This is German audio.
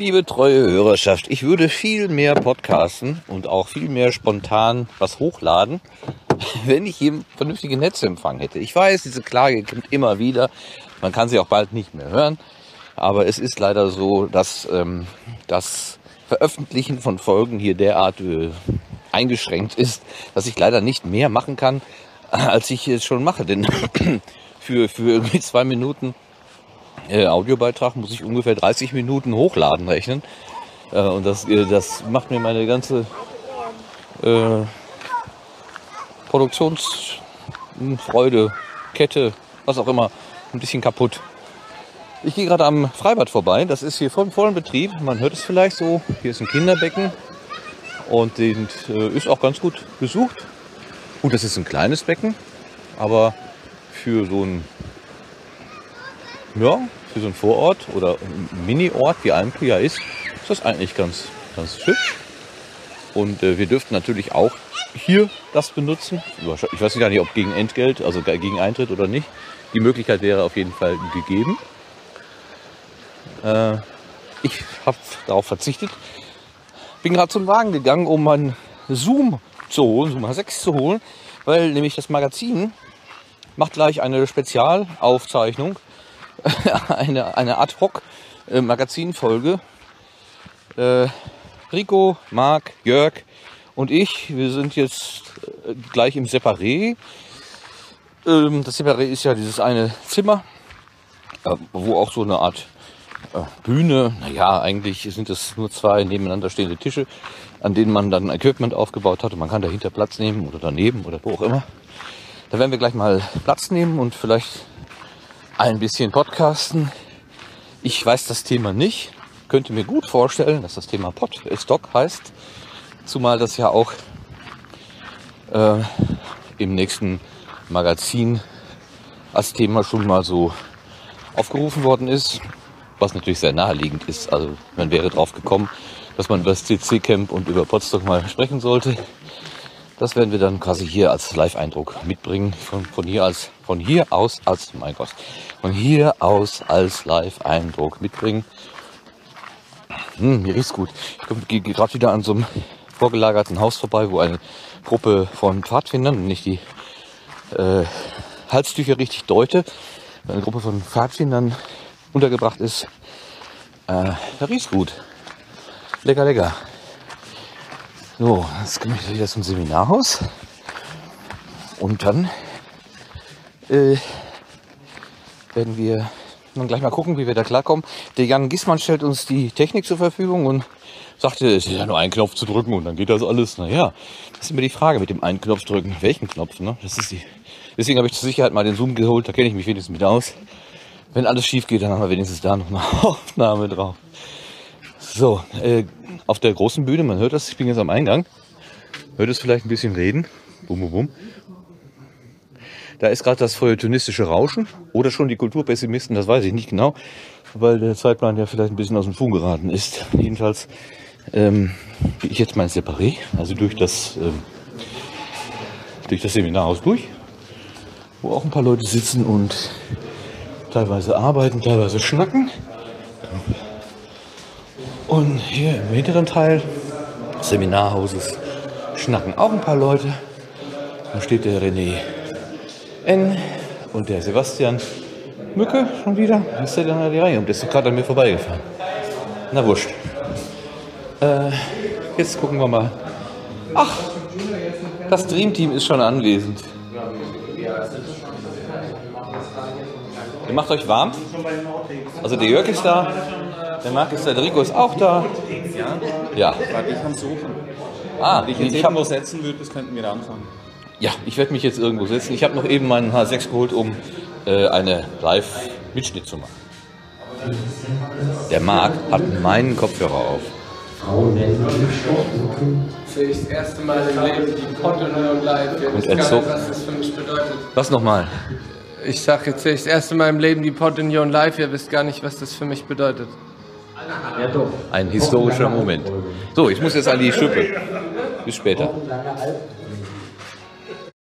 Liebe treue Hörerschaft, ich würde viel mehr podcasten und auch viel mehr spontan was hochladen, wenn ich hier vernünftige Netzempfang hätte. Ich weiß, diese Klage kommt immer wieder. Man kann sie auch bald nicht mehr hören. Aber es ist leider so, dass ähm, das Veröffentlichen von Folgen hier derart äh, eingeschränkt ist, dass ich leider nicht mehr machen kann, als ich es schon mache. Denn für, für irgendwie zwei Minuten äh, Audiobeitrag muss ich ungefähr 30 Minuten hochladen rechnen. Äh, und das, äh, das macht mir meine ganze äh, Produktionsfreude, Kette, was auch immer, ein bisschen kaputt. Ich gehe gerade am Freibad vorbei. Das ist hier voll, vollen Betrieb. Man hört es vielleicht so. Hier ist ein Kinderbecken und den, äh, ist auch ganz gut besucht. Gut, das ist ein kleines Becken, aber für so ein ja, für so einen Vorort oder Mini-Ort wie Almkli ja ist, ist das eigentlich ganz, ganz hübsch. Und äh, wir dürften natürlich auch hier das benutzen. Ich weiß gar nicht, ob gegen Entgelt, also gegen Eintritt oder nicht. Die Möglichkeit wäre auf jeden Fall gegeben. Äh, ich habe darauf verzichtet. Bin gerade zum Wagen gegangen, um meinen Zoom zu holen, Zoom H6 zu holen, weil nämlich das Magazin macht gleich eine Spezialaufzeichnung eine, eine Ad-Hoc-Magazinfolge. Äh, Rico, Marc, Jörg und ich, wir sind jetzt äh, gleich im Separé. Ähm, das Separé ist ja dieses eine Zimmer, äh, wo auch so eine Art äh, Bühne, naja, eigentlich sind es nur zwei nebeneinander stehende Tische, an denen man dann Equipment aufgebaut hat und man kann dahinter Platz nehmen oder daneben oder wo auch immer. Da werden wir gleich mal Platz nehmen und vielleicht ein bisschen podcasten. Ich weiß das Thema nicht, könnte mir gut vorstellen, dass das Thema Pod Stock heißt, zumal das ja auch äh, im nächsten Magazin als Thema schon mal so aufgerufen worden ist, was natürlich sehr naheliegend ist. Also man wäre drauf gekommen, dass man über das CC-Camp und über Podstock mal sprechen sollte. Das werden wir dann quasi hier als Live-Eindruck mitbringen. Von, von, hier als, von hier aus als, mein Gott, von hier aus als Live-Eindruck mitbringen. Hm, mir riecht's gut. Ich gehe gerade wieder an so einem vorgelagerten Haus vorbei, wo eine Gruppe von Pfadfindern, wenn ich die äh, Halstücher richtig deute, eine Gruppe von Pfadfindern untergebracht ist. Äh, da riecht's gut. Lecker, lecker. So, jetzt komme ich wieder zum Seminarhaus. Und dann äh, werden wir dann gleich mal gucken, wie wir da klarkommen. Der Jan Gismann stellt uns die Technik zur Verfügung und sagte, es ist ja nur ein Knopf zu drücken und dann geht das alles. Naja, das ist immer die Frage mit dem einen Knopf drücken. Welchen Knopf? Ne? Das ist die. Deswegen habe ich zur Sicherheit mal den Zoom geholt, da kenne ich mich wenigstens mit aus. Wenn alles schief geht, dann haben wir wenigstens da noch eine Aufnahme drauf. So, äh, auf der großen Bühne, man hört das, ich bin jetzt am Eingang, hört es vielleicht ein bisschen reden. Bum, bum, bum. Da ist gerade das feuilletonistische Rauschen oder schon die Kulturpessimisten, das weiß ich nicht genau, weil der Zeitplan ja vielleicht ein bisschen aus dem Fugen geraten ist. Jedenfalls ähm, gehe ich jetzt mein Separé, also durch das, ähm, durch das Seminarhaus durch, wo auch ein paar Leute sitzen und teilweise arbeiten, teilweise schnacken. Und hier im hinteren Teil des Seminarhauses schnacken auch ein paar Leute. Da steht der René N. und der Sebastian Mücke schon wieder. Ist der denn an die Reihe? Und der ist gerade an mir vorbeigefahren. Na wurscht. Äh, jetzt gucken wir mal. Ach, das Dreamteam ist schon anwesend. Ihr macht euch warm? Also der Jörg ist da. Der Marc der Rico ist auch da. Ja. Warte, ich am Suchen. Ah, Wenn ich jetzt ich irgendwo setzen würde, das könnten wir anfangen. ja, ich werde mich jetzt irgendwo setzen. Ich habe noch eben meinen H6 geholt, um äh, eine Live-Mitschnitt zu machen. Der Marc hat meinen Kopfhörer auf. Sehe ich das erste Mal im Leben die Kontoneu und Live. Ihr Und wisst gar entzog- nicht, was das für mich bedeutet. Was nochmal? Ich sag jetzt sehe ich das erste Mal im Leben die Potunion live. Ihr wisst gar nicht, was das für mich bedeutet. Ein historischer Moment. So, ich muss jetzt an die Schippe. Bis später.